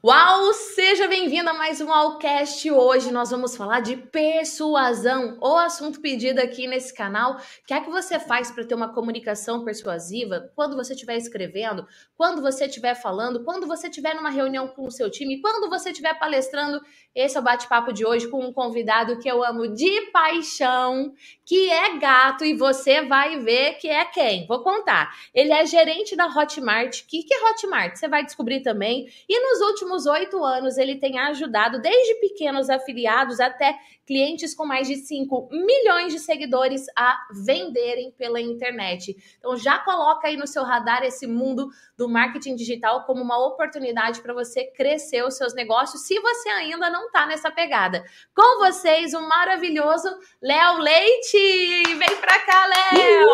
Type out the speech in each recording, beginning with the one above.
Uau, seja bem-vindo a mais um Allcast. Hoje nós vamos falar de persuasão, o assunto pedido aqui nesse canal. O que é que você faz para ter uma comunicação persuasiva quando você estiver escrevendo, quando você estiver falando, quando você estiver numa reunião com o seu time, quando você estiver palestrando? Esse é o bate-papo de hoje com um convidado que eu amo de paixão, que é gato e você vai ver que é quem. Vou contar. Ele é gerente da Hotmart. O que, que é Hotmart? Você vai descobrir também. E nos últimos últimos oito anos, ele tem ajudado desde pequenos afiliados até clientes com mais de 5 milhões de seguidores a venderem pela internet. Então já coloca aí no seu radar esse mundo do marketing digital como uma oportunidade para você crescer os seus negócios, se você ainda não está nessa pegada. Com vocês, o maravilhoso Léo Leite! Vem para cá, Léo!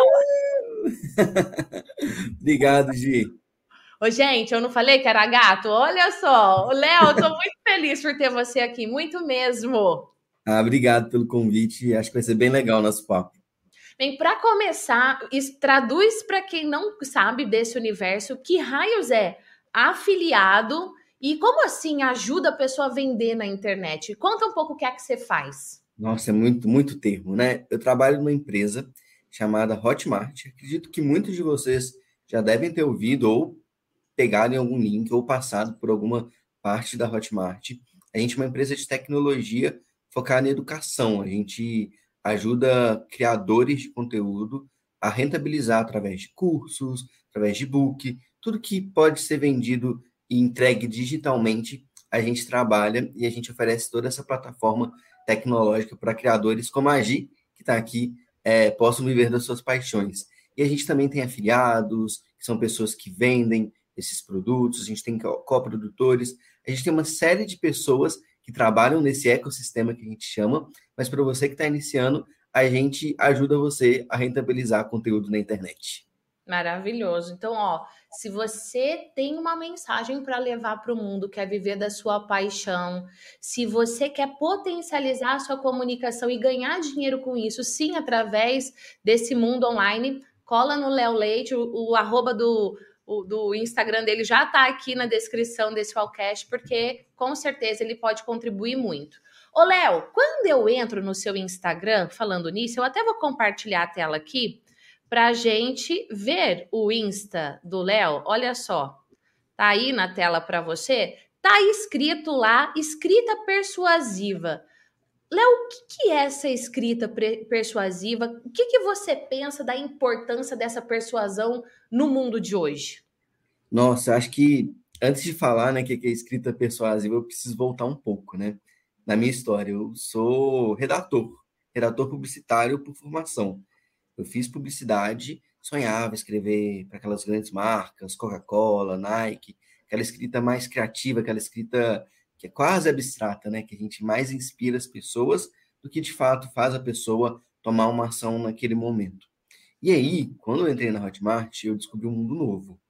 Obrigado, Gi. Ô, gente, eu não falei que era gato? Olha só, Léo, eu tô muito feliz por ter você aqui, muito mesmo. Ah, obrigado pelo convite, acho que vai ser bem legal o nosso papo. Bem, para começar, traduz para quem não sabe desse universo, que raios é afiliado e como assim ajuda a pessoa a vender na internet? Conta um pouco o que é que você faz. Nossa, é muito, muito termo, né? Eu trabalho numa empresa chamada Hotmart. Acredito que muitos de vocês já devem ter ouvido ou pegarem algum link ou passado por alguma parte da Hotmart. A gente é uma empresa de tecnologia focada em educação. A gente ajuda criadores de conteúdo a rentabilizar através de cursos, através de book, tudo que pode ser vendido e entregue digitalmente, a gente trabalha e a gente oferece toda essa plataforma tecnológica para criadores como a Gi, que está aqui, é, possam viver das suas paixões. E a gente também tem afiliados, que são pessoas que vendem, esses produtos, a gente tem coprodutores, a gente tem uma série de pessoas que trabalham nesse ecossistema que a gente chama, mas para você que está iniciando, a gente ajuda você a rentabilizar conteúdo na internet. Maravilhoso. Então, ó, se você tem uma mensagem para levar para o mundo, quer viver da sua paixão, se você quer potencializar a sua comunicação e ganhar dinheiro com isso, sim, através desse mundo online, cola no Léo Leite, o, o arroba do o, do Instagram dele já está aqui na descrição desse podcast, porque com certeza ele pode contribuir muito. Ô, Léo, quando eu entro no seu Instagram, falando nisso, eu até vou compartilhar a tela aqui para a gente ver o Insta do Léo. Olha só, tá aí na tela para você. Tá escrito lá, escrita persuasiva. Léo, o que, que, é essa escrita persuasiva? O que, que você pensa da importância dessa persuasão no mundo de hoje? Nossa, acho que antes de falar né, que é escrita persuasiva, eu preciso voltar um pouco, né? Na minha história, eu sou redator, redator publicitário por formação. Eu fiz publicidade, sonhava escrever para aquelas grandes marcas, Coca-Cola, Nike, aquela escrita mais criativa, aquela escrita que é quase abstrata, né? Que a gente mais inspira as pessoas do que de fato faz a pessoa tomar uma ação naquele momento. E aí, quando eu entrei na Hotmart, eu descobri um mundo novo.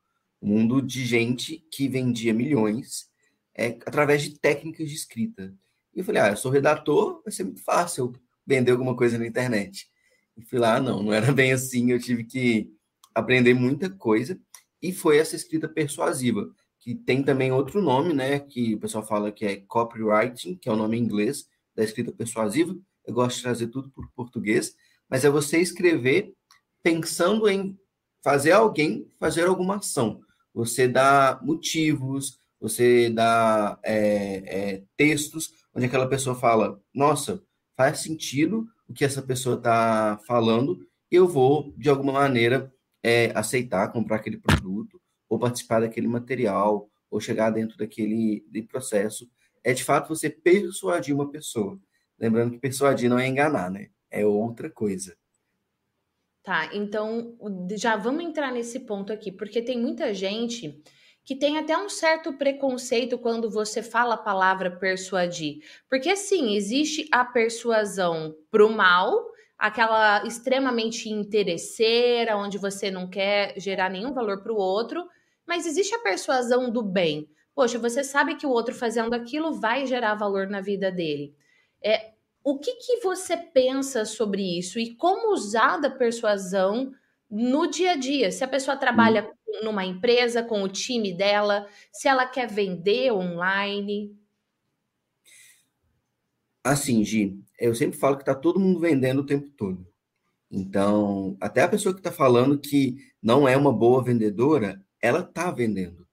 Um mundo de gente que vendia milhões é, através de técnicas de escrita. E eu falei, ah, eu sou redator, vai ser muito fácil vender alguma coisa na internet. E fui lá, não, não era bem assim, eu tive que aprender muita coisa. E foi essa escrita persuasiva que tem também outro nome, né? Que o pessoal fala que é copywriting, que é o nome em inglês da escrita persuasiva. Eu gosto de trazer tudo por português, mas é você escrever pensando em fazer alguém fazer alguma ação. Você dá motivos, você dá é, é, textos onde aquela pessoa fala: Nossa, faz sentido o que essa pessoa está falando, eu vou, de alguma maneira, é, aceitar, comprar aquele produto ou participar daquele material, ou chegar dentro daquele de processo, é de fato você persuadir uma pessoa. Lembrando que persuadir não é enganar, né? É outra coisa. Tá, então já vamos entrar nesse ponto aqui, porque tem muita gente que tem até um certo preconceito quando você fala a palavra persuadir. Porque sim, existe a persuasão pro mal, aquela extremamente interesseira, onde você não quer gerar nenhum valor para o outro, mas existe a persuasão do bem. Poxa, você sabe que o outro fazendo aquilo vai gerar valor na vida dele. É, o que, que você pensa sobre isso e como usar da persuasão no dia a dia. Se a pessoa trabalha hum. numa empresa com o time dela, se ela quer vender online. Assim, Gi, eu sempre falo que está todo mundo vendendo o tempo todo. Então, até a pessoa que está falando que não é uma boa vendedora, ela está vendendo.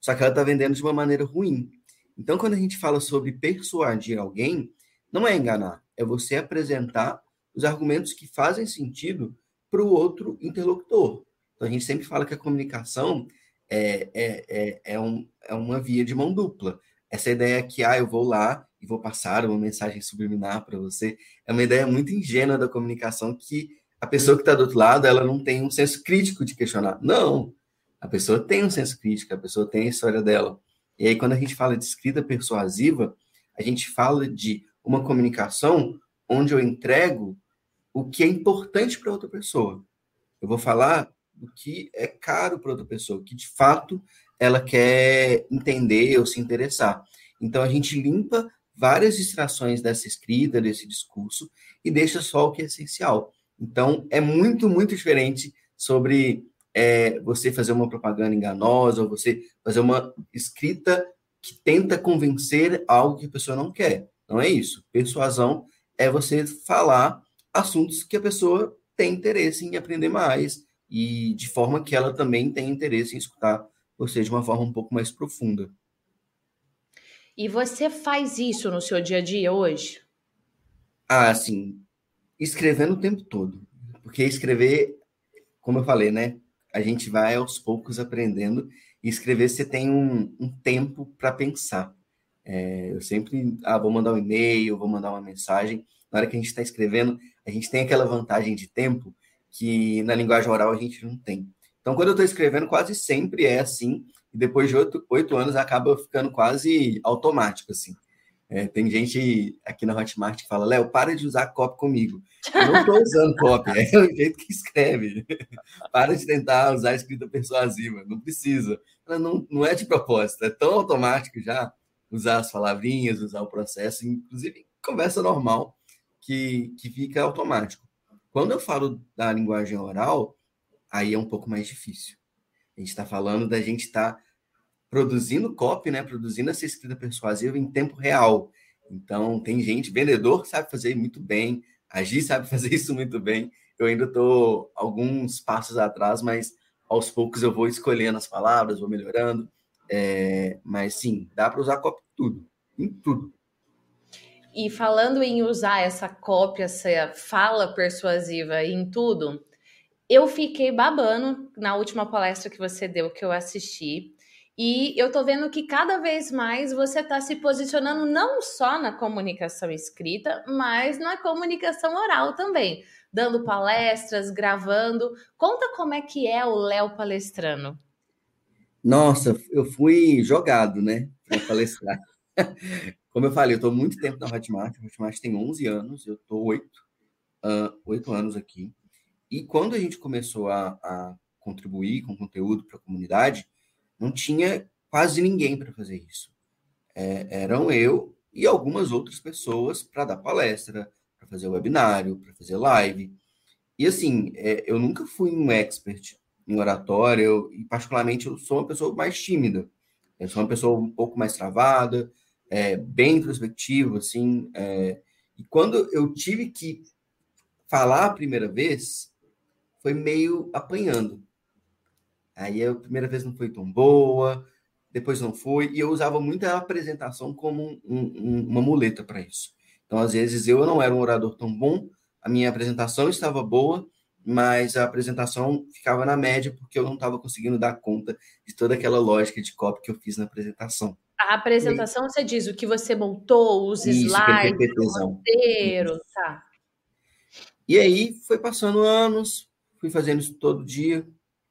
Só que ela está vendendo de uma maneira ruim. Então, quando a gente fala sobre persuadir alguém, não é enganar, é você apresentar os argumentos que fazem sentido para o outro interlocutor. Então, a gente sempre fala que a comunicação é, é, é, é, um, é uma via de mão dupla. Essa ideia que, ah, eu vou lá e vou passar uma mensagem subliminar para você, é uma ideia muito ingênua da comunicação que a pessoa que está do outro lado, ela não tem um senso crítico de questionar. Não, a pessoa tem um senso crítico, a pessoa tem a história dela. E aí, quando a gente fala de escrita persuasiva, a gente fala de uma comunicação onde eu entrego o que é importante para outra pessoa. Eu vou falar do que é caro para outra pessoa, que de fato ela quer entender ou se interessar. Então, a gente limpa várias distrações dessa escrita, desse discurso, e deixa só o que é essencial. Então, é muito, muito diferente sobre é, você fazer uma propaganda enganosa, ou você fazer uma escrita que tenta convencer algo que a pessoa não quer. Não é isso. Persuasão é você falar assuntos que a pessoa tem interesse em aprender mais e de forma que ela também tem interesse em escutar você de uma forma um pouco mais profunda. E você faz isso no seu dia a dia hoje? Ah, sim escrevendo o tempo todo. Porque escrever, como eu falei, né? A gente vai aos poucos aprendendo. E escrever você tem um, um tempo para pensar. É, eu sempre, ah, vou mandar um e-mail, vou mandar uma mensagem. Na hora que a gente está escrevendo, a gente tem aquela vantagem de tempo que na linguagem oral a gente não tem. Então, quando eu estou escrevendo, quase sempre é assim. E depois de oito, oito anos, acaba ficando quase automático, assim. É, tem gente aqui na Hotmart que fala, Léo, para de usar copy comigo. Eu não estou usando copy, é o jeito que escreve. para de tentar usar escrita persuasiva, não precisa. Não, não é de propósito, é tão automático já usar as palavrinhas, usar o processo, inclusive conversa normal, que, que fica automático. Quando eu falo da linguagem oral, aí é um pouco mais difícil. A gente está falando da gente estar tá produzindo copy, né? Produzindo essa escrita persuasiva em tempo real. Então, tem gente, vendedor que sabe fazer muito bem, agir sabe fazer isso muito bem. Eu ainda estou alguns passos atrás, mas aos poucos eu vou escolhendo as palavras, vou melhorando. É, mas sim, dá para usar copy tudo, em tudo. E falando em usar essa cópia, essa fala persuasiva em tudo, eu fiquei babando na última palestra que você deu, que eu assisti. E eu tô vendo que cada vez mais você está se posicionando não só na comunicação escrita, mas na comunicação oral também, dando palestras, gravando. Conta como é que é o Léo palestrando. Nossa, eu fui jogado, né, para palestrar. Como eu falei, eu estou muito tempo na Hotmart. A Hotmart tem 11 anos, eu estou 8, uh, 8 anos aqui. E quando a gente começou a, a contribuir com conteúdo para a comunidade, não tinha quase ninguém para fazer isso. É, eram eu e algumas outras pessoas para dar palestra, para fazer webinário, para fazer live. E assim, é, eu nunca fui um expert em oratória, eu, e particularmente eu sou uma pessoa mais tímida. Eu sou uma pessoa um pouco mais travada, é, bem introspectiva, assim. É, e quando eu tive que falar a primeira vez, foi meio apanhando. Aí a primeira vez não foi tão boa, depois não foi, e eu usava muito a apresentação como um, um, uma muleta para isso. Então, às vezes, eu não era um orador tão bom, a minha apresentação estava boa, mas a apresentação ficava na média porque eu não estava conseguindo dar conta de toda aquela lógica de copy que eu fiz na apresentação. A apresentação, você diz o que você montou, os isso, slides, o roteiro, tá. E aí, foi passando anos, fui fazendo isso todo dia,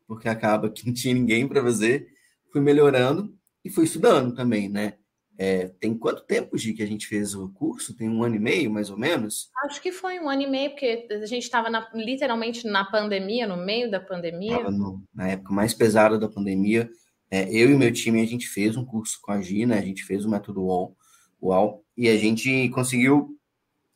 porque acaba que não tinha ninguém para fazer. Fui melhorando e fui estudando também, né? É, tem quanto tempo, Gi, que a gente fez o curso? Tem um ano e meio, mais ou menos? Acho que foi um ano e meio, porque a gente estava literalmente na pandemia, no meio da pandemia. No, na época mais pesada da pandemia. É, eu e meu time, a gente fez um curso com a Gi, né? A gente fez o método UOL, UOL e a gente conseguiu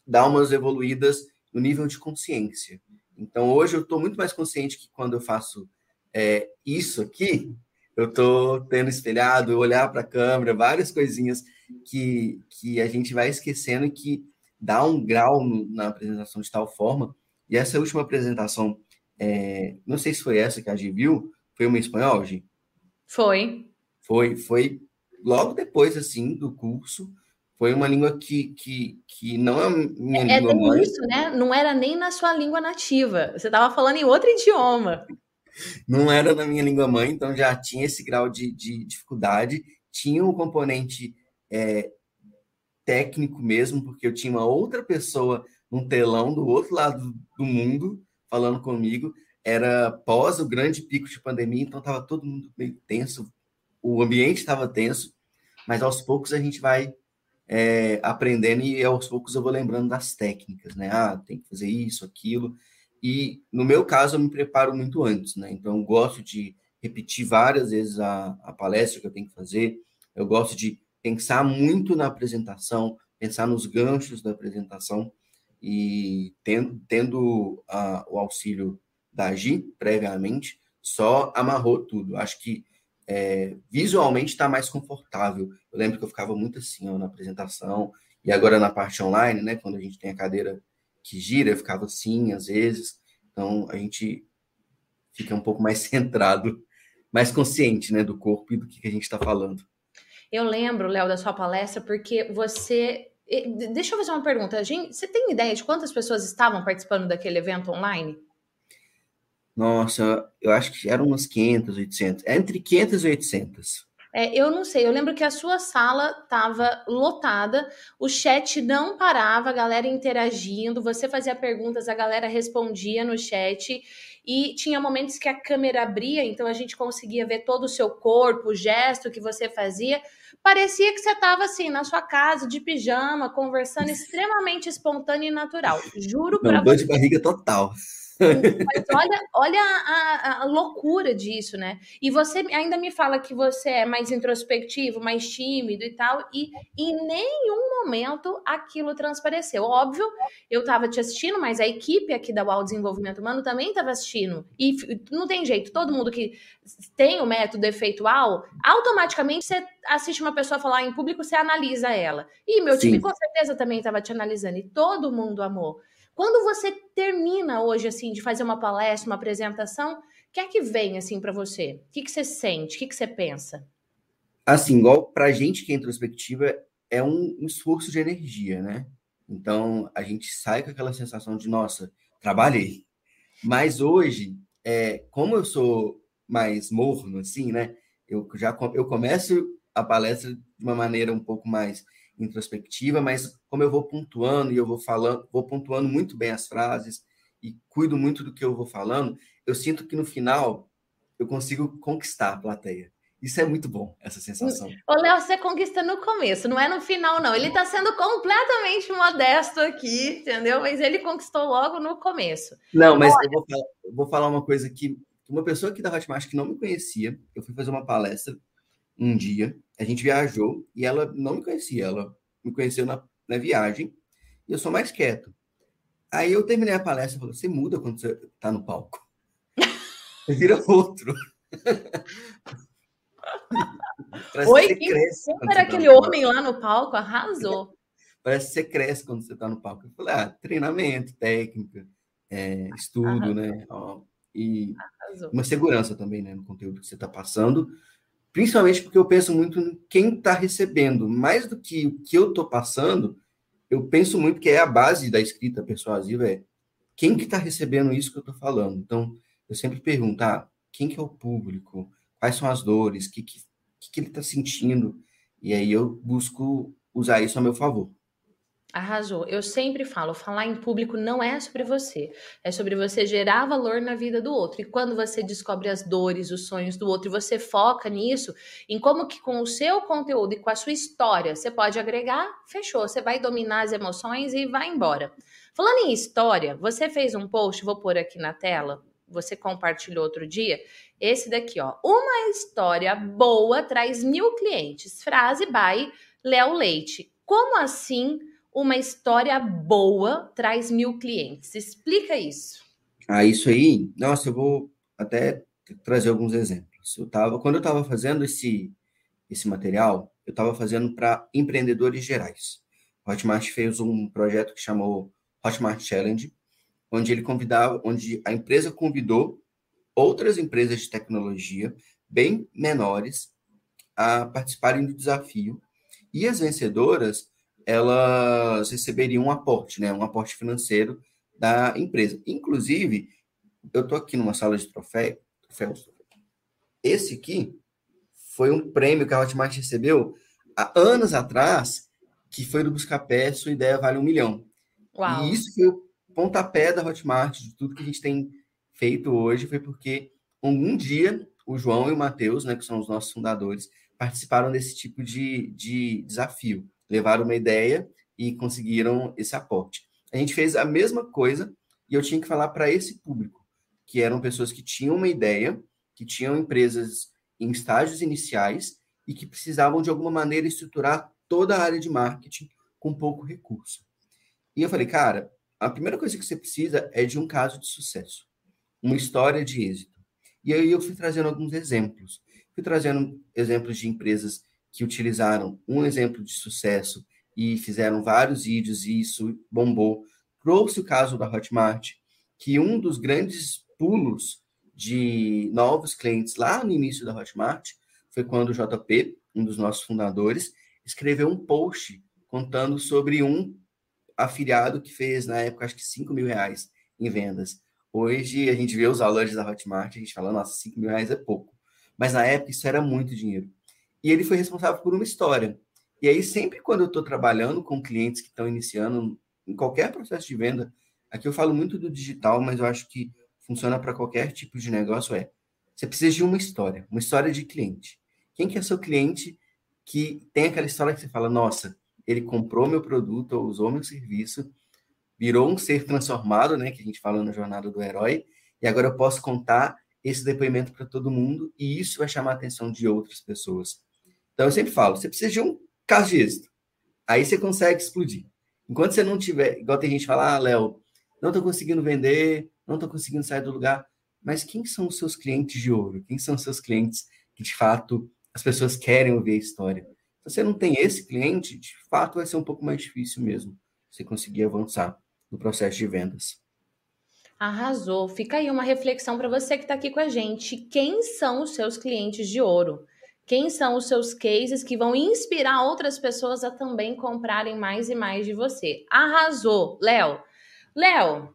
dar umas evoluídas no nível de consciência. Então, hoje eu estou muito mais consciente que quando eu faço é, isso aqui, eu estou tendo espelhado, olhar para a câmera, várias coisinhas que, que a gente vai esquecendo e que dá um grau na apresentação de tal forma. E essa última apresentação, é, não sei se foi essa que a Gi viu, foi uma em espanhol, Gi? Foi. Foi, foi logo depois, assim, do curso. Foi uma língua que, que, que não é minha é, língua é mãe. isso, né? Não era nem na sua língua nativa. Você estava falando em outro idioma. Não era na minha língua mãe, então já tinha esse grau de, de dificuldade. Tinha um componente é, técnico mesmo, porque eu tinha uma outra pessoa num telão do outro lado do mundo falando comigo. Era pós o grande pico de pandemia, então estava todo mundo meio tenso, o ambiente estava tenso, mas aos poucos a gente vai é, aprendendo e aos poucos eu vou lembrando das técnicas, né? Ah, tem que fazer isso, aquilo. E no meu caso, eu me preparo muito antes, né? Então, gosto de repetir várias vezes a, a palestra que eu tenho que fazer, eu gosto de pensar muito na apresentação, pensar nos ganchos da apresentação e tendo, tendo a, o auxílio da Agi previamente, só amarrou tudo. Acho que é, visualmente está mais confortável. Eu lembro que eu ficava muito assim ó, na apresentação, e agora na parte online, né, quando a gente tem a cadeira que gira, eu ficava assim às vezes. Então a gente fica um pouco mais centrado, mais consciente né, do corpo e do que, que a gente está falando. Eu lembro, Léo, da sua palestra, porque você. Deixa eu fazer uma pergunta. Gente, você tem ideia de quantas pessoas estavam participando daquele evento online? Nossa, eu acho que eram umas 500, 800. Entre 500 e 800. É, eu não sei, eu lembro que a sua sala estava lotada, o chat não parava, a galera interagindo, você fazia perguntas, a galera respondia no chat, e tinha momentos que a câmera abria, então a gente conseguia ver todo o seu corpo, o gesto que você fazia. Parecia que você estava assim, na sua casa, de pijama, conversando extremamente espontâneo e natural. Juro para você. Dor de barriga total. Mas olha, olha a, a, loucura disso, né? E você ainda me fala que você é mais introspectivo, mais tímido e tal, e em nenhum momento aquilo transpareceu. Óbvio, eu estava te assistindo, mas a equipe aqui da UAU Desenvolvimento Humano também estava assistindo. E não tem jeito, todo mundo que tem o método efeitual, automaticamente você assiste uma pessoa falar em público, você analisa ela. E meu Sim. time com certeza também estava te analisando, e todo mundo amou. Quando você termina hoje, assim, de fazer uma palestra, uma apresentação, o que é que vem, assim, para você? O que, que você sente? O que, que você pensa? Assim, igual para gente que é introspectiva, é um, um esforço de energia, né? Então, a gente sai com aquela sensação de, nossa, trabalhei. Mas hoje, é, como eu sou mais morno, assim, né? Eu já eu começo a palestra de uma maneira um pouco mais introspectiva, mas como eu vou pontuando e eu vou falando, vou pontuando muito bem as frases e cuido muito do que eu vou falando, eu sinto que no final eu consigo conquistar a plateia. Isso é muito bom, essa sensação. O Léo, você conquista no começo, não é no final, não. Ele está sendo completamente modesto aqui, entendeu? Mas ele conquistou logo no começo. Não, mas eu vou, falar, eu vou falar uma coisa que uma pessoa aqui da Hotmart que não me conhecia, eu fui fazer uma palestra um dia, a gente viajou e ela não me conhecia, ela me conheceu na, na viagem e eu sou mais quieto. Aí eu terminei a palestra e falei: você muda quando você está no palco. Você vira outro. Oi, que era tá aquele tá homem lá no palco? Arrasou. Parece que você cresce quando você está no palco. Eu falei, ah, treinamento, técnica, é, estudo, Arrasou. né? Ó, e Arrasou. uma segurança também, né? No conteúdo que você está passando. Principalmente porque eu penso muito em quem está recebendo. Mais do que o que eu estou passando, eu penso muito que é a base da escrita persuasiva, é quem que está recebendo isso que eu estou falando. Então, eu sempre pergunto, ah, quem que é o público? Quais são as dores? O que, que, que ele está sentindo? E aí eu busco usar isso a meu favor. Arrasou. Eu sempre falo, falar em público não é sobre você, é sobre você gerar valor na vida do outro. E quando você descobre as dores, os sonhos do outro e você foca nisso, em como que com o seu conteúdo e com a sua história você pode agregar, fechou. Você vai dominar as emoções e vai embora. Falando em história, você fez um post, vou pôr aqui na tela, você compartilhou outro dia, esse daqui, ó. Uma história boa traz mil clientes. Frase by Léo Leite. Como assim? Uma história boa traz mil clientes. Explica isso. Ah, isso aí, nossa, eu vou até trazer alguns exemplos. Eu tava, quando eu estava fazendo esse, esse material, eu estava fazendo para empreendedores gerais. O Hotmart fez um projeto que chamou Hotmart Challenge, onde ele convidava, onde a empresa convidou outras empresas de tecnologia bem menores a participarem do desafio e as vencedoras elas receberiam um aporte, né, um aporte financeiro da empresa. Inclusive, eu estou aqui numa sala de troféu, troféus. Esse aqui foi um prêmio que a Hotmart recebeu há anos atrás, que foi do Buscapé, sua ideia vale um milhão. Uau. E isso foi o pontapé da Hotmart, de tudo que a gente tem feito hoje, foi porque algum dia o João e o Matheus, né, que são os nossos fundadores, participaram desse tipo de, de desafio. Levaram uma ideia e conseguiram esse aporte. A gente fez a mesma coisa e eu tinha que falar para esse público, que eram pessoas que tinham uma ideia, que tinham empresas em estágios iniciais e que precisavam de alguma maneira estruturar toda a área de marketing com pouco recurso. E eu falei, cara, a primeira coisa que você precisa é de um caso de sucesso, uma história de êxito. E aí eu fui trazendo alguns exemplos. Fui trazendo exemplos de empresas que utilizaram um exemplo de sucesso e fizeram vários vídeos e isso bombou. Trouxe o caso da Hotmart, que um dos grandes pulos de novos clientes lá no início da Hotmart foi quando o JP, um dos nossos fundadores, escreveu um post contando sobre um afiliado que fez, na época, acho que 5 mil reais em vendas. Hoje, a gente vê os valores da Hotmart, a gente fala, nossa, 5 mil reais é pouco. Mas na época, isso era muito dinheiro. E ele foi responsável por uma história. E aí, sempre quando eu estou trabalhando com clientes que estão iniciando em qualquer processo de venda, aqui eu falo muito do digital, mas eu acho que funciona para qualquer tipo de negócio, é você precisa de uma história, uma história de cliente. Quem que é seu cliente que tem aquela história que você fala, nossa, ele comprou meu produto ou usou meu serviço, virou um ser transformado, né, que a gente fala na jornada do herói, e agora eu posso contar esse depoimento para todo mundo e isso vai chamar a atenção de outras pessoas. Então eu sempre falo, você precisa de um caso de êxito. Aí você consegue explodir. Enquanto você não tiver, igual tem gente que fala, ah, Léo, não estou conseguindo vender, não estou conseguindo sair do lugar. Mas quem são os seus clientes de ouro? Quem são os seus clientes que de fato as pessoas querem ouvir a história? Se você não tem esse cliente, de fato vai ser um pouco mais difícil mesmo você conseguir avançar no processo de vendas. Arrasou. Fica aí uma reflexão para você que está aqui com a gente. Quem são os seus clientes de ouro? Quem são os seus cases que vão inspirar outras pessoas a também comprarem mais e mais de você? Arrasou, Léo. Léo,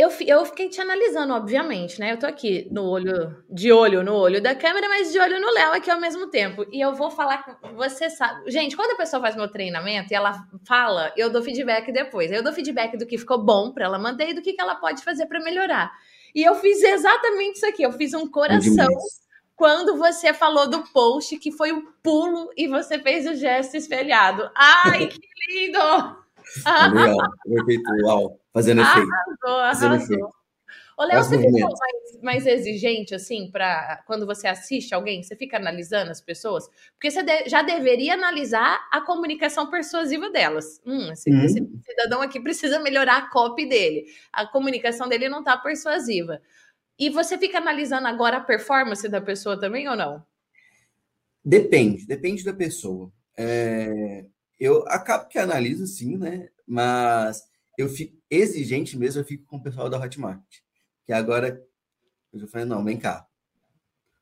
eu, eu fiquei te analisando, obviamente, né? Eu tô aqui no olho, de olho no olho da câmera, mas de olho no Léo aqui ao mesmo tempo. E eu vou falar com você sabe. Gente, quando a pessoa faz meu treinamento e ela fala, eu dou feedback depois. Eu dou feedback do que ficou bom para ela manter e do que, que ela pode fazer para melhorar. E eu fiz exatamente isso aqui. Eu fiz um coração quando você falou do post que foi um pulo e você fez o gesto espelhado. Ai, que lindo! Legal, perfeito, uau, fazendo efeito. Arrasou, fazendo arrasou. Ô, Léo, você ficou mais, mais, exigente, assim, para quando você assiste alguém, você fica analisando as pessoas? Porque você de, já deveria analisar a comunicação persuasiva delas. Hum, esse, uhum. esse, cidadão aqui precisa melhorar a copy dele. A comunicação dele não está persuasiva. E você fica analisando agora a performance da pessoa também ou não? Depende, depende da pessoa. É, eu acabo que analiso sim, né? Mas eu fico exigente mesmo, eu fico com o pessoal da Hotmart. Que agora eu já falei, não, vem cá.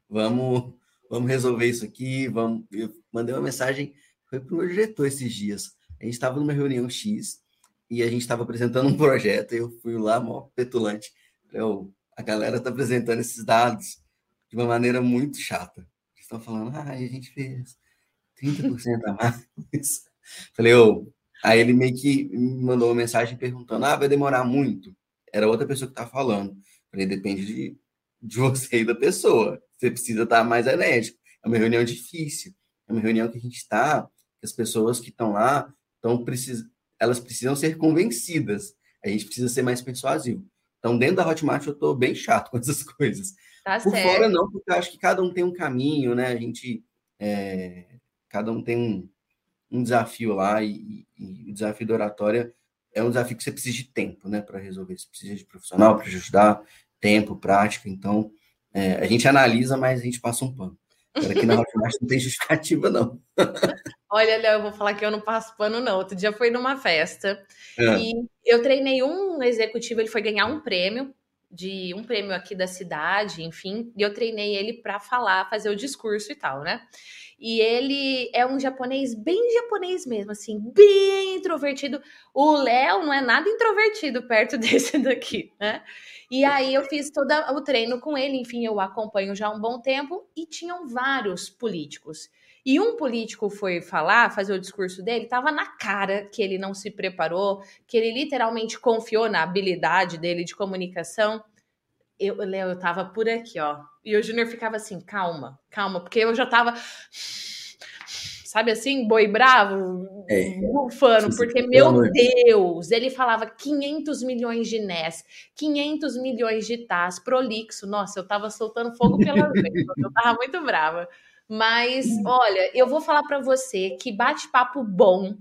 Vamos, vamos resolver isso aqui, vamos. Eu mandei uma mensagem, foi para o meu diretor esses dias. A gente estava numa reunião X e a gente estava apresentando um projeto, eu fui lá, mó petulante. Eu, a galera está apresentando esses dados de uma maneira muito chata. Estão falando, ah, a gente fez 30% a mais. Falei, ô. Oh. Aí ele meio que me mandou uma mensagem perguntando: ah, vai demorar muito? Era outra pessoa que tá falando. Falei, depende de, de você e da pessoa. Você precisa estar mais enérgico. É uma reunião difícil. É uma reunião que a gente está, que as pessoas que estão lá estão precis... elas precisam ser convencidas. A gente precisa ser mais persuasivo. Então, dentro da Hotmart, eu estou bem chato com essas coisas. Tá Por certo. fora, não, porque eu acho que cada um tem um caminho, né? A gente. É... Cada um tem um, um desafio lá e, e, o desafio da oratória é um desafio que você precisa de tempo, né, para resolver. Você precisa de profissional para ajudar, tempo, prática. Então, é, a gente analisa, mas a gente passa um pano. Agora aqui na Hotmart não tem justificativa, não. Olha, Léo, eu vou falar que eu não passo pano, não. Outro dia foi numa festa é. e eu treinei um executivo, ele foi ganhar um prêmio de um prêmio aqui da cidade, enfim, e eu treinei ele para falar, fazer o discurso e tal, né? E ele é um japonês bem japonês mesmo, assim, bem introvertido. O Léo não é nada introvertido perto desse daqui, né? E aí eu fiz todo o treino com ele, enfim, eu acompanho já há um bom tempo e tinham vários políticos. E um político foi falar, fazer o discurso dele, estava na cara que ele não se preparou, que ele literalmente confiou na habilidade dele de comunicação. Eu, Léo, eu tava por aqui, ó. E o Júnior ficava assim, calma, calma, porque eu já tava sabe assim, boi bravo, é. bufando, porque, meu Deus, ele falava 500 milhões de NES, 500 milhões de TAS, prolixo, nossa, eu tava soltando fogo pelas veias, eu tava muito brava. Mas, olha, eu vou falar para você que bate-papo bom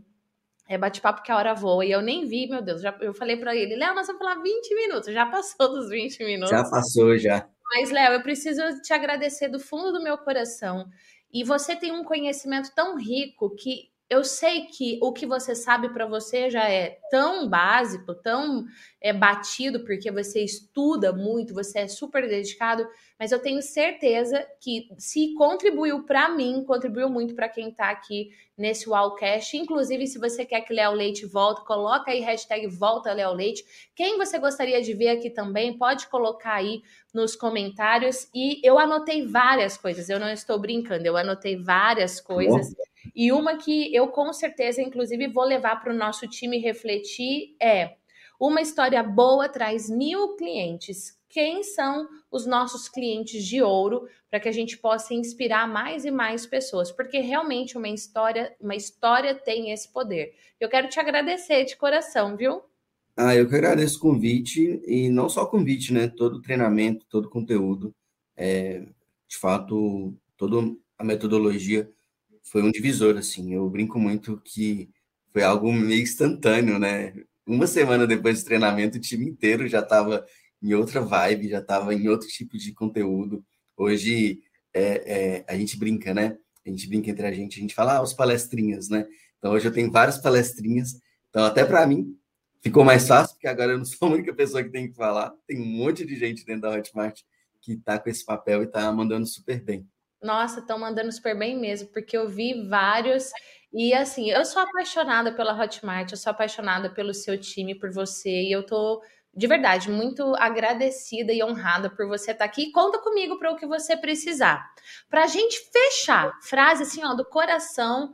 é bate-papo que a hora voa. E eu nem vi, meu Deus. Já, eu falei para ele, Léo, nós vamos falar 20 minutos. Já passou dos 20 minutos. Já passou, já. Mas, Léo, eu preciso te agradecer do fundo do meu coração. E você tem um conhecimento tão rico que eu sei que o que você sabe para você já é tão básico, tão é, batido, porque você estuda muito, você é super dedicado, mas eu tenho certeza que se contribuiu para mim, contribuiu muito para quem está aqui nesse Wallcast. Inclusive, se você quer que Léo Leite volte, coloca aí hashtag volta Léo Leite. Quem você gostaria de ver aqui também, pode colocar aí nos comentários. E eu anotei várias coisas, eu não estou brincando, eu anotei várias coisas. E uma que eu com certeza, inclusive, vou levar para o nosso time refletir é: uma história boa traz mil clientes. Quem são os nossos clientes de ouro para que a gente possa inspirar mais e mais pessoas? Porque realmente uma história, uma história tem esse poder. Eu quero te agradecer de coração, viu? Ah, eu que agradeço o convite e não só o convite, né? Todo o treinamento, todo conteúdo, é, de fato, toda a metodologia foi um divisor, assim. Eu brinco muito que foi algo meio instantâneo, né? Uma semana depois do treinamento, o time inteiro já estava em outra vibe, já estava em outro tipo de conteúdo. Hoje é, é, a gente brinca, né? A gente brinca entre a gente, a gente fala, ah, os palestrinhas, né? Então hoje eu tenho várias palestrinhas. Então, até para mim, ficou mais fácil, porque agora eu não sou a única pessoa que tem que falar. Tem um monte de gente dentro da Hotmart que está com esse papel e está mandando super bem. Nossa, estão mandando super bem mesmo, porque eu vi vários. E assim, eu sou apaixonada pela Hotmart, eu sou apaixonada pelo seu time, por você, e eu tô de verdade muito agradecida e honrada por você estar aqui. Conta comigo para o que você precisar. Para a gente fechar, frase assim, ó, do coração,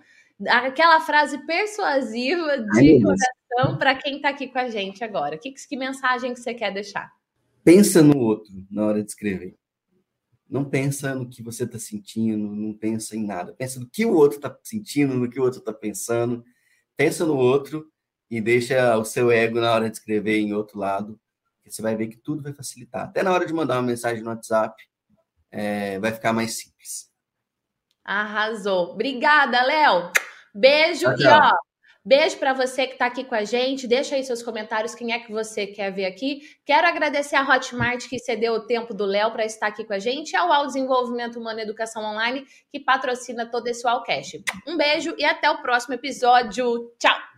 aquela frase persuasiva de Ai, coração para quem está aqui com a gente agora. Que, que mensagem que você quer deixar? Pensa no outro na hora de escrever. Não pensa no que você está sentindo, não pensa em nada. Pensa no que o outro está sentindo, no que o outro está pensando. Pensa no outro e deixa o seu ego na hora de escrever em outro lado. Você vai ver que tudo vai facilitar. Até na hora de mandar uma mensagem no WhatsApp, é, vai ficar mais simples. Arrasou. Obrigada, Léo. Beijo tchau. e ó, Beijo para você que está aqui com a gente. Deixa aí seus comentários, quem é que você quer ver aqui. Quero agradecer a Hotmart que cedeu o tempo do Léo para estar aqui com a gente, ao Ao Desenvolvimento Humano e Educação Online, que patrocina todo esse Wallcast. Um beijo e até o próximo episódio. Tchau!